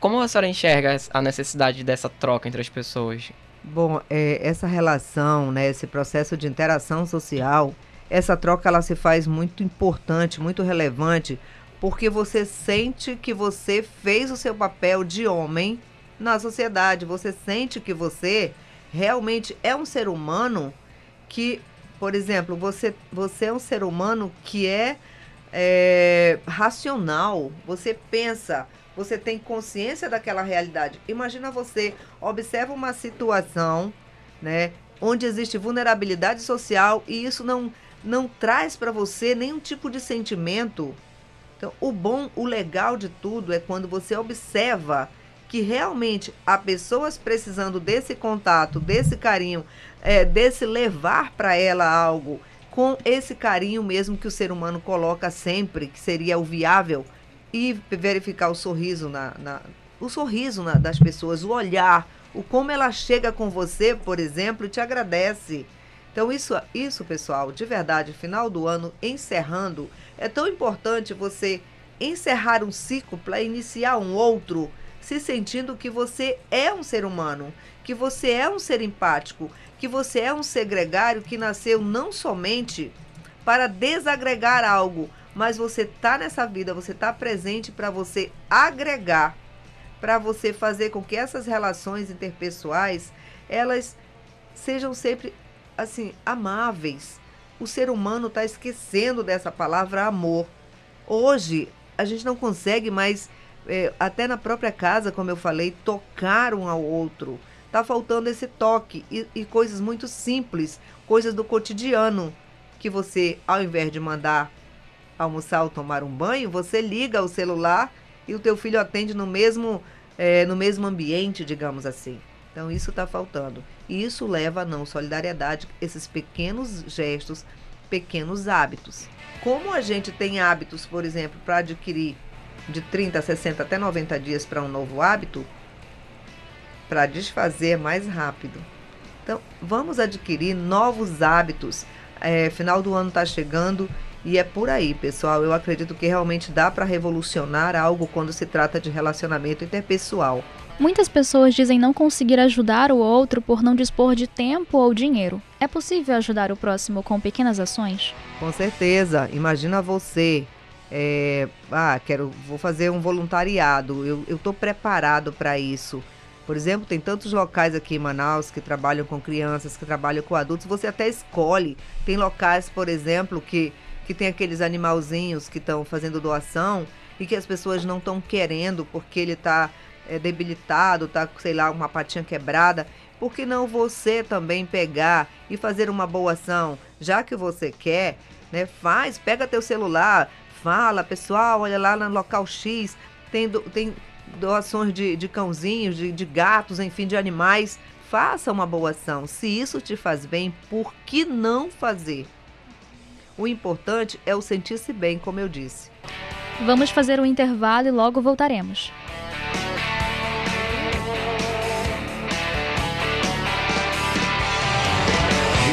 Como a senhora enxerga a necessidade dessa troca entre as pessoas? Bom, é, essa relação, né, esse processo de interação social, essa troca ela se faz muito importante, muito relevante, porque você sente que você fez o seu papel de homem na sociedade. Você sente que você realmente é um ser humano que por exemplo, você, você é um ser humano que é, é racional, você pensa, você tem consciência daquela realidade. Imagina você observa uma situação, né, onde existe vulnerabilidade social e isso não não traz para você nenhum tipo de sentimento. Então, o bom, o legal de tudo é quando você observa que realmente há pessoas precisando desse contato, desse carinho, é, desse levar para ela algo com esse carinho mesmo que o ser humano coloca sempre, que seria o viável, e verificar o sorriso na, na o sorriso na, das pessoas, o olhar, o como ela chega com você, por exemplo, e te agradece. Então isso, isso pessoal, de verdade, final do ano encerrando, é tão importante você encerrar um ciclo para iniciar um outro se sentindo que você é um ser humano, que você é um ser empático, que você é um ser gregário que nasceu não somente para desagregar algo, mas você tá nessa vida, você tá presente para você agregar, para você fazer com que essas relações interpessoais elas sejam sempre assim amáveis. O ser humano está esquecendo dessa palavra amor. Hoje a gente não consegue mais é, até na própria casa, como eu falei, tocar um ao outro. Tá faltando esse toque e, e coisas muito simples, coisas do cotidiano que você, ao invés de mandar almoçar ou tomar um banho, você liga o celular e o teu filho atende no mesmo, é, no mesmo ambiente, digamos assim. Então isso está faltando. E isso leva a não solidariedade, esses pequenos gestos, pequenos hábitos. Como a gente tem hábitos, por exemplo, para adquirir de 30, 60 até 90 dias para um novo hábito, para desfazer mais rápido. Então, vamos adquirir novos hábitos. É, final do ano está chegando e é por aí, pessoal. Eu acredito que realmente dá para revolucionar algo quando se trata de relacionamento interpessoal. Muitas pessoas dizem não conseguir ajudar o outro por não dispor de tempo ou dinheiro. É possível ajudar o próximo com pequenas ações? Com certeza. Imagina você é, ah, quero, vou fazer um voluntariado, eu estou preparado para isso. Por exemplo, tem tantos locais aqui em Manaus que trabalham com crianças, que trabalham com adultos, você até escolhe. Tem locais, por exemplo, que, que tem aqueles animalzinhos que estão fazendo doação e que as pessoas não estão querendo porque ele está é, debilitado, está, sei lá, uma patinha quebrada. Por que não você também pegar e fazer uma boa ação? Já que você quer, né, faz, pega teu celular, fala, pessoal, olha lá no local X, tem, do, tem doações de, de cãozinhos, de, de gatos, enfim, de animais. Faça uma boa ação. Se isso te faz bem, por que não fazer? O importante é o sentir-se bem, como eu disse. Vamos fazer um intervalo e logo voltaremos.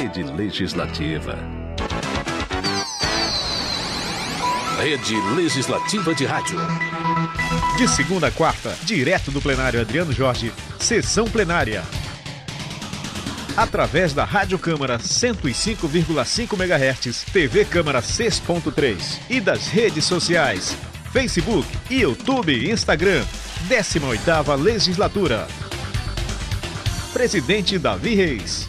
Rede Legislativa Rede Legislativa de Rádio. De segunda a quarta, direto do plenário Adriano Jorge, sessão plenária. Através da Rádio Câmara 105,5 MHz, TV Câmara 6.3 e das redes sociais, Facebook, YouTube Instagram, 18ª Legislatura. Presidente Davi Reis.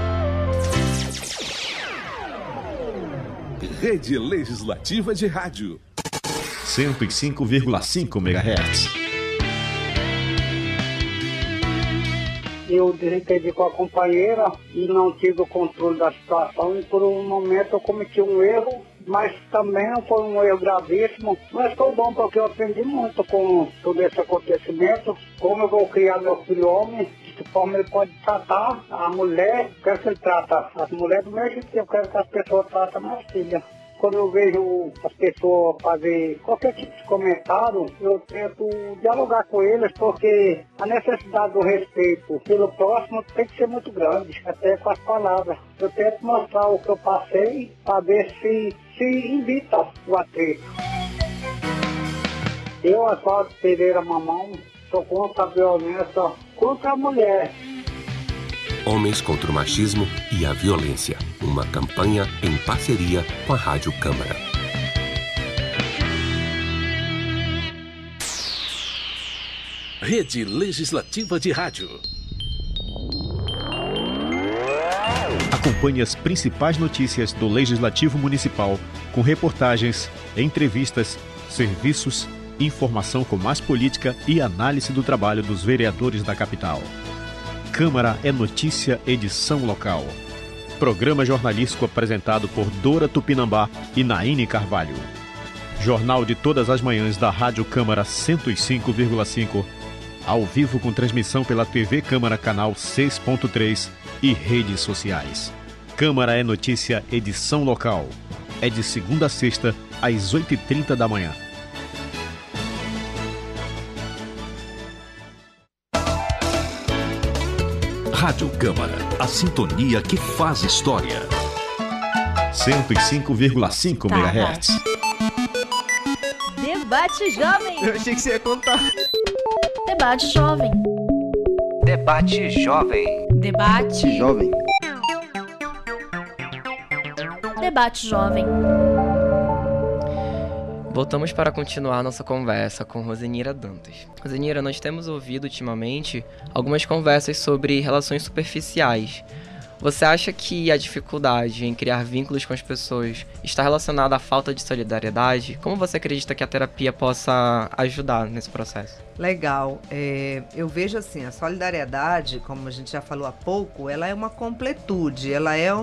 Rede Legislativa de Rádio. 105,5 MHz. Eu desentendi com a companheira e não tive o controle da situação e por um momento eu cometi um erro, mas também não foi um erro gravíssimo. Mas foi bom porque eu aprendi muito com todo esse acontecimento, como eu vou criar meu filho homem, forma ele pode tratar a mulher, quero que ele trata as mulheres do mesmo jeito que eu quero que as pessoas tratem minha filha quando eu vejo as pessoas fazer qualquer tipo de comentário, eu tento dialogar com eles, porque a necessidade do respeito pelo próximo tem que ser muito grande, até com as palavras. Eu tento mostrar o que eu passei para ver se, se invita o atrito. Eu, Asfalto Pereira Mamão, sou contra a violência contra a mulher. Homens contra o Machismo e a Violência. Uma campanha em parceria com a Rádio Câmara. Rede Legislativa de Rádio. Acompanhe as principais notícias do Legislativo Municipal com reportagens, entrevistas, serviços, informação com mais política e análise do trabalho dos vereadores da capital. Câmara é Notícia, edição local. Programa jornalístico apresentado por Dora Tupinambá e Naine Carvalho. Jornal de todas as manhãs da Rádio Câmara 105,5 ao vivo com transmissão pela TV Câmara Canal 6.3 e redes sociais. Câmara é Notícia, edição local. É de segunda a sexta, às 8h30 da manhã. Rádio Câmara, a sintonia que faz história. 105,5 Tá, MHz. Debate Jovem. Eu achei que você ia contar. Debate Jovem. Debate Jovem. Debate. Jovem. Debate Jovem. Voltamos para continuar nossa conversa com Rosenira Dantas. Rosenira, nós temos ouvido ultimamente algumas conversas sobre relações superficiais. Você acha que a dificuldade em criar vínculos com as pessoas está relacionada à falta de solidariedade? Como você acredita que a terapia possa ajudar nesse processo? Legal. É, eu vejo assim, a solidariedade, como a gente já falou há pouco, ela é uma completude, ela é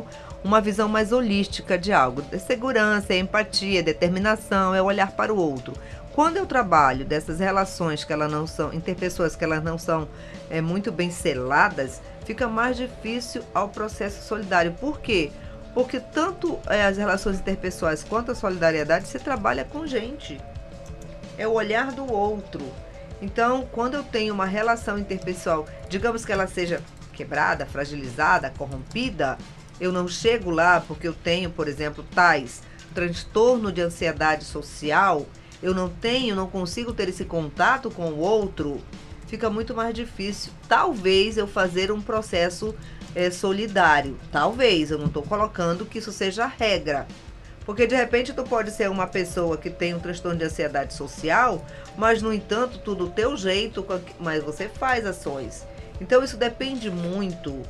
uma visão mais holística de algo. É segurança, é empatia, é determinação, é olhar para o outro. Quando eu trabalho dessas relações que elas não são, interpessoas que elas não são é, muito bem seladas, fica mais difícil ao processo solidário. Por quê? Porque tanto é, as relações interpessoais quanto a solidariedade se trabalha com gente. É o olhar do outro. Então, quando eu tenho uma relação interpessoal, digamos que ela seja quebrada, fragilizada, corrompida, eu não chego lá porque eu tenho, por exemplo, tais transtorno de ansiedade social, eu não tenho, não consigo ter esse contato com o outro, fica muito mais difícil. Talvez eu fazer um processo eh, solidário. Talvez, eu não estou colocando que isso seja regra. Porque de repente tu pode ser uma pessoa que tem um transtorno de ansiedade social, mas no entanto, tudo do teu jeito, mas você faz ações. Então isso depende muito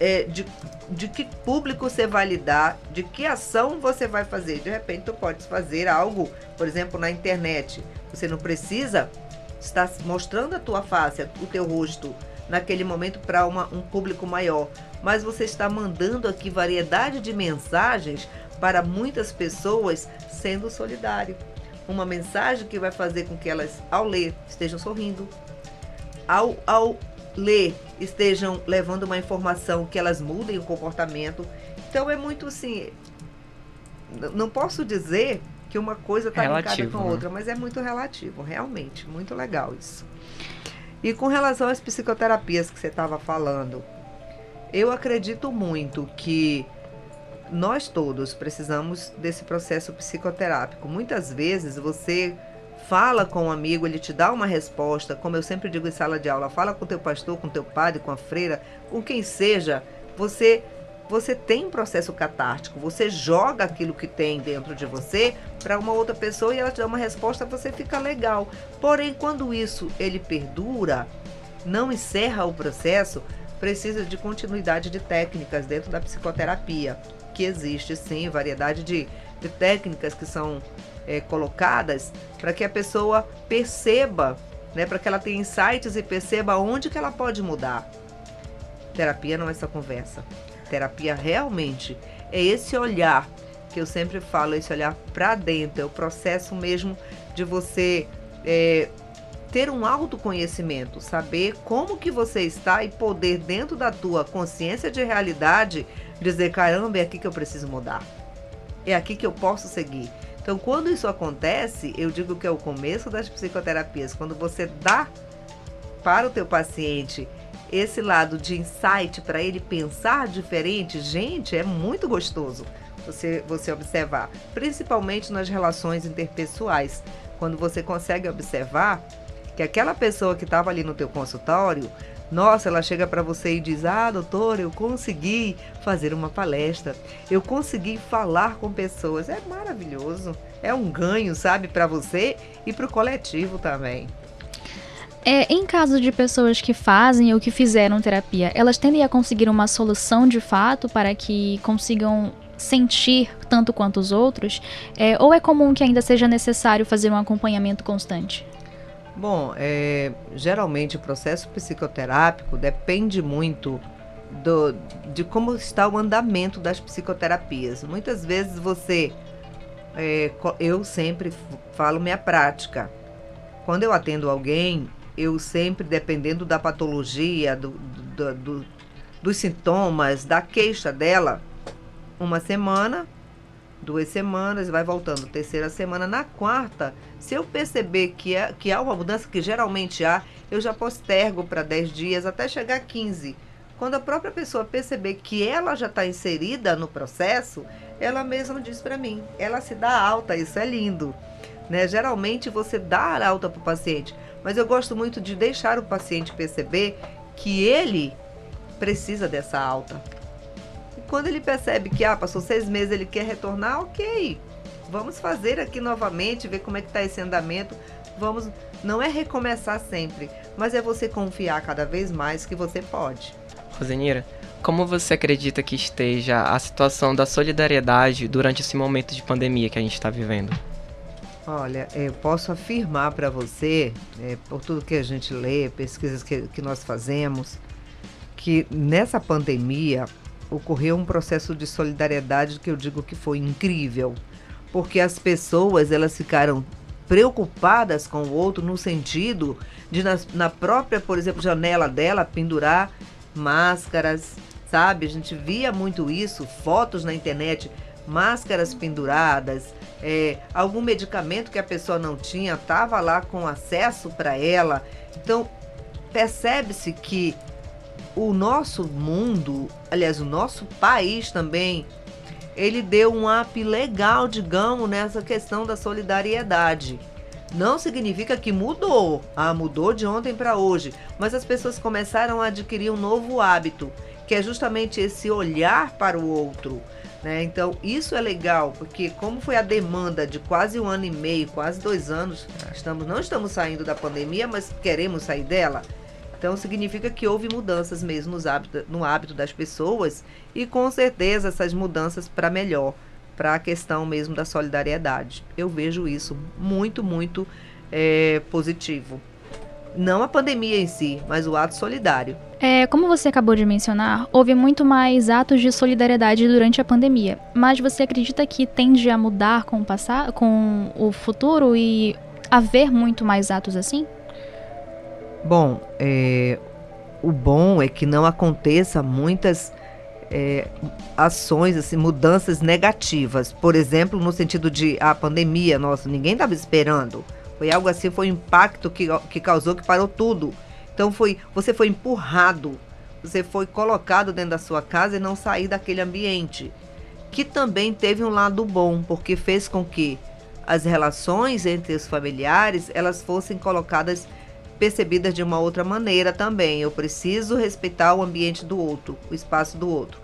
é, de, de que público você vai lidar, de que ação você vai fazer. De repente tu pode fazer algo, por exemplo, na internet. Você não precisa estar mostrando a tua face, o teu rosto naquele momento para um público maior, mas você está mandando aqui variedade de mensagens para muitas pessoas sendo solidário. Uma mensagem que vai fazer com que elas, ao ler, estejam sorrindo. Ao, ao ler, estejam levando uma informação que elas mudem o comportamento. Então é muito assim. Não posso dizer que uma coisa está ligada com a né? outra, mas é muito relativo, realmente. Muito legal isso. E com relação às psicoterapias que você estava falando, eu acredito muito que nós todos precisamos desse processo psicoterápico. Muitas vezes você fala com um amigo, ele te dá uma resposta, como eu sempre digo em sala de aula, fala com teu pastor, com teu padre, com a freira, com quem seja, você você tem um processo catártico, você joga aquilo que tem dentro de você para uma outra pessoa e ela te dá uma resposta, você fica legal. Porém, quando isso ele perdura, não encerra o processo, precisa de continuidade de técnicas dentro da psicoterapia, que existe sim variedade de, de técnicas que são é, colocadas para que a pessoa perceba, né, para que ela tenha insights e perceba onde que ela pode mudar. Terapia não é essa conversa. Terapia realmente é esse olhar que eu sempre falo, esse olhar para dentro, é o processo mesmo de você é, ter um autoconhecimento, saber como que você está e poder dentro da tua consciência de realidade dizer caramba é aqui que eu preciso mudar, é aqui que eu posso seguir. Então, quando isso acontece, eu digo que é o começo das psicoterapias, quando você dá para o teu paciente esse lado de insight para ele pensar diferente, gente, é muito gostoso você, você observar, principalmente nas relações interpessoais, quando você consegue observar que aquela pessoa que estava ali no teu consultório, nossa, ela chega para você e diz: "Ah, doutor, eu consegui fazer uma palestra. Eu consegui falar com pessoas". É maravilhoso. É um ganho, sabe, para você e para o coletivo também. É, em caso de pessoas que fazem ou que fizeram terapia, elas tendem a conseguir uma solução de fato para que consigam sentir tanto quanto os outros? É, ou é comum que ainda seja necessário fazer um acompanhamento constante? Bom, é, geralmente o processo psicoterápico depende muito do, de como está o andamento das psicoterapias. Muitas vezes você, é, eu sempre falo minha prática. Quando eu atendo alguém, eu sempre, dependendo da patologia, do, do, do, dos sintomas, da queixa dela, uma semana, duas semanas, vai voltando, terceira semana. Na quarta, se eu perceber que, é, que há uma mudança, que geralmente há, eu já postergo para 10 dias até chegar a 15. Quando a própria pessoa perceber que ela já está inserida no processo, ela mesma diz para mim, ela se dá alta, isso é lindo. Né? Geralmente você dá alta para o paciente, mas eu gosto muito de deixar o paciente perceber que ele precisa dessa alta. Quando ele percebe que ah, passou seis meses, ele quer retornar, ok. Vamos fazer aqui novamente, ver como é que está esse andamento. Vamos, não é recomeçar sempre, mas é você confiar cada vez mais que você pode. Rosenira, como você acredita que esteja a situação da solidariedade durante esse momento de pandemia que a gente está vivendo? Olha, eu posso afirmar para você, é, por tudo que a gente lê, pesquisas que, que nós fazemos, que nessa pandemia ocorreu um processo de solidariedade que eu digo que foi incrível, porque as pessoas elas ficaram preocupadas com o outro no sentido de na, na própria, por exemplo, janela dela pendurar máscaras, sabe? A gente via muito isso, fotos na internet, máscaras penduradas, é, algum medicamento que a pessoa não tinha, estava lá com acesso para ela. Então, percebe-se que o nosso mundo, aliás, o nosso país também, ele deu um up legal, digamos, nessa questão da solidariedade. Não significa que mudou, ah, mudou de ontem para hoje, mas as pessoas começaram a adquirir um novo hábito, que é justamente esse olhar para o outro, né? Então, isso é legal, porque como foi a demanda de quase um ano e meio, quase dois anos, estamos, não estamos saindo da pandemia, mas queremos sair dela. Então, significa que houve mudanças mesmo nos hábitos, no hábito das pessoas e, com certeza, essas mudanças para melhor, para a questão mesmo da solidariedade. Eu vejo isso muito, muito é, positivo. Não a pandemia em si, mas o ato solidário. É, como você acabou de mencionar, houve muito mais atos de solidariedade durante a pandemia. Mas você acredita que tende a mudar com o passado, com o futuro e haver muito mais atos assim? Bom, é, o bom é que não aconteça muitas é, ações, assim, mudanças negativas. Por exemplo, no sentido de a pandemia, nossa, ninguém estava esperando. Foi algo assim, foi um impacto que, que causou que parou tudo. Então foi, você foi empurrado, você foi colocado dentro da sua casa e não sair daquele ambiente. Que também teve um lado bom, porque fez com que as relações entre os familiares elas fossem colocadas percebidas de uma outra maneira também. Eu preciso respeitar o ambiente do outro, o espaço do outro.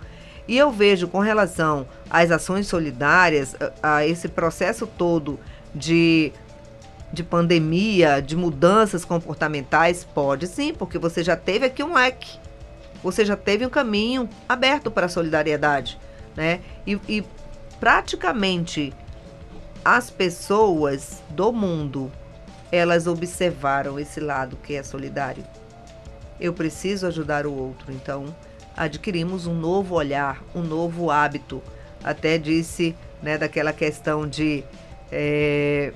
E eu vejo com relação às ações solidárias, a, a esse processo todo de de pandemia, de mudanças comportamentais? Pode sim, porque você já teve aqui um leque. Você já teve um caminho aberto para a solidariedade, né? E, e praticamente as pessoas do mundo, elas observaram esse lado que é solidário. Eu preciso ajudar o outro, então adquirimos um novo olhar, um novo hábito. Até disse, né, daquela questão de é,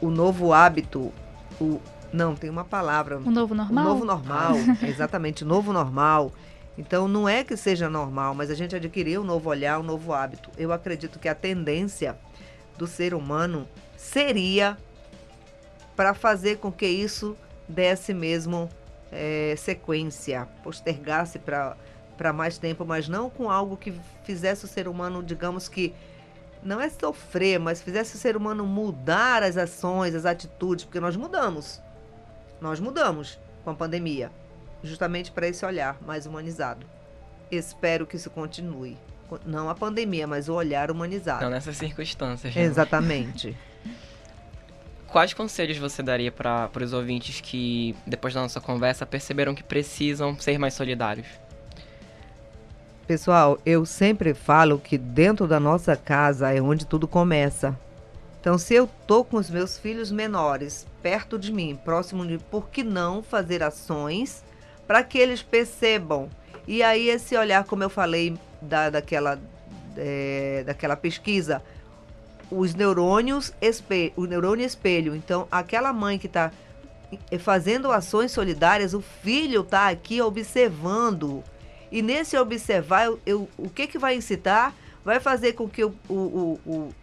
o, novo hábito, o não tem uma palavra. O novo normal. O novo normal, exatamente, o novo normal. Então não é que seja normal, mas a gente adquiriu um novo olhar, um novo hábito. Eu acredito que a tendência do ser humano seria para fazer com que isso desse mesmo é, sequência, postergasse para mais tempo, mas não com algo que fizesse o ser humano, digamos que não é sofrer, mas fizesse o ser humano mudar as ações, as atitudes, porque nós mudamos. Nós mudamos com a pandemia, justamente para esse olhar mais humanizado. Espero que isso continue. Não a pandemia, mas o olhar humanizado. Não nessas circunstâncias. Né? Exatamente. Quais conselhos você daria para os ouvintes que, depois da nossa conversa, perceberam que precisam ser mais solidários? Pessoal, eu sempre falo que dentro da nossa casa é onde tudo começa. Então, se eu tô com os meus filhos menores perto de mim, próximo de, por que não fazer ações para que eles percebam? E aí esse olhar, como eu falei da, daquela, é, daquela pesquisa, os neurônios espelho, o neurônio espelho. Então, aquela mãe que está fazendo ações solidárias, o filho está aqui observando. E nesse observar, eu, eu, o que, que vai incitar? Vai fazer com que o, o, o,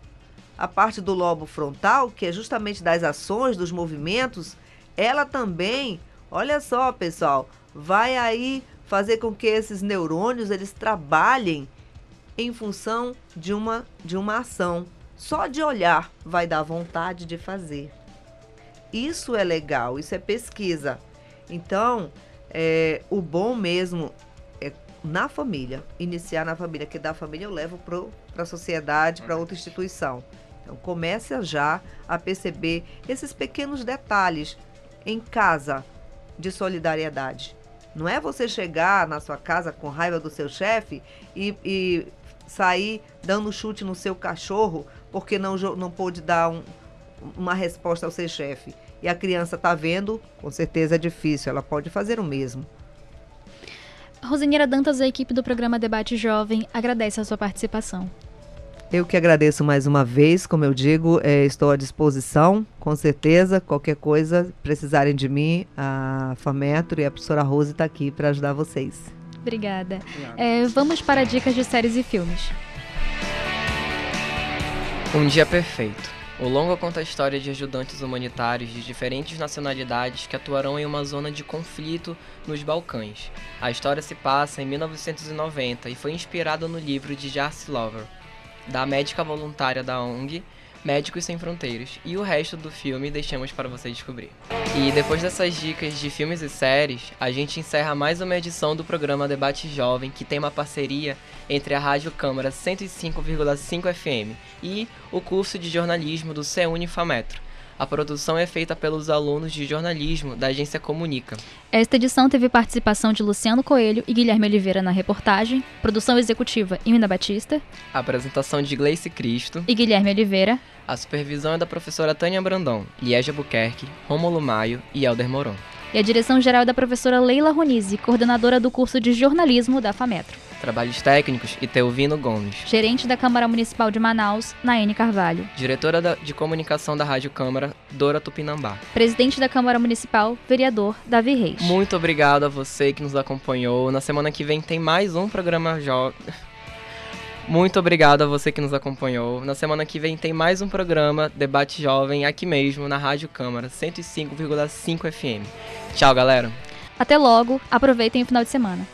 a parte do lobo frontal, que é justamente das ações, dos movimentos, ela também, olha só, pessoal, vai aí fazer com que esses neurônios eles trabalhem em função de uma, de uma ação. Só de olhar vai dar vontade de fazer. Isso é legal, isso é pesquisa. Então, é, o bom mesmo é na família, iniciar na família, que da família eu levo para a sociedade, para outra instituição. Então, comece já a perceber esses pequenos detalhes em casa de solidariedade. Não é você chegar na sua casa com raiva do seu chefe e, e sair dando chute no seu cachorro porque não, não pôde dar um, uma resposta ao seu chefe. E a criança está vendo, com certeza é difícil, ela pode fazer o mesmo. Rosinheira Dantas, a equipe do programa Debate Jovem, agradece a sua participação. Eu que agradeço mais uma vez, como eu digo, é, estou à disposição, com certeza. Qualquer coisa, precisarem de mim, a Fametro e a professora Rose está aqui para ajudar vocês. Obrigada. É, vamos para dicas de séries e filmes. Um Dia Perfeito. O longa conta a história de ajudantes humanitários de diferentes nacionalidades que atuarão em uma zona de conflito nos Balcãs. A história se passa em 1990 e foi inspirada no livro de Jarcy Lover, da médica voluntária da ONG Médicos Sem Fronteiras. E o resto do filme deixamos para você descobrir. E depois dessas dicas de filmes e séries, a gente encerra mais uma edição do programa Debate Jovem, que tem uma parceria entre a Rádio Câmara 105,5 FM e o curso de jornalismo do CEUNI Fametro. A produção é feita pelos alunos de jornalismo da agência Comunica. Esta edição teve participação de Luciano Coelho e Guilherme Oliveira na reportagem, produção executiva Imina Batista, a apresentação de Gleice Cristo e Guilherme Oliveira. A supervisão é da professora Tânia Brandão, Liege Buquerque, Rômulo Maio e Helder Moron. E a direção geral é da professora Leila Ronizzi, coordenadora do curso de jornalismo da FAMETRO. Trabalhos técnicos, Iteuvino Gomes. Gerente da Câmara Municipal de Manaus, Naene Carvalho. Diretora de Comunicação da Rádio Câmara, Dora Tupinambá. Presidente da Câmara Municipal, vereador Davi Reis. Muito obrigado a você que nos acompanhou. Na semana que vem tem mais um programa jovem. Muito obrigado a você que nos acompanhou. Na semana que vem tem mais um programa Debate Jovem aqui mesmo na Rádio Câmara 105,5 FM. Tchau, galera. Até logo. Aproveitem o final de semana.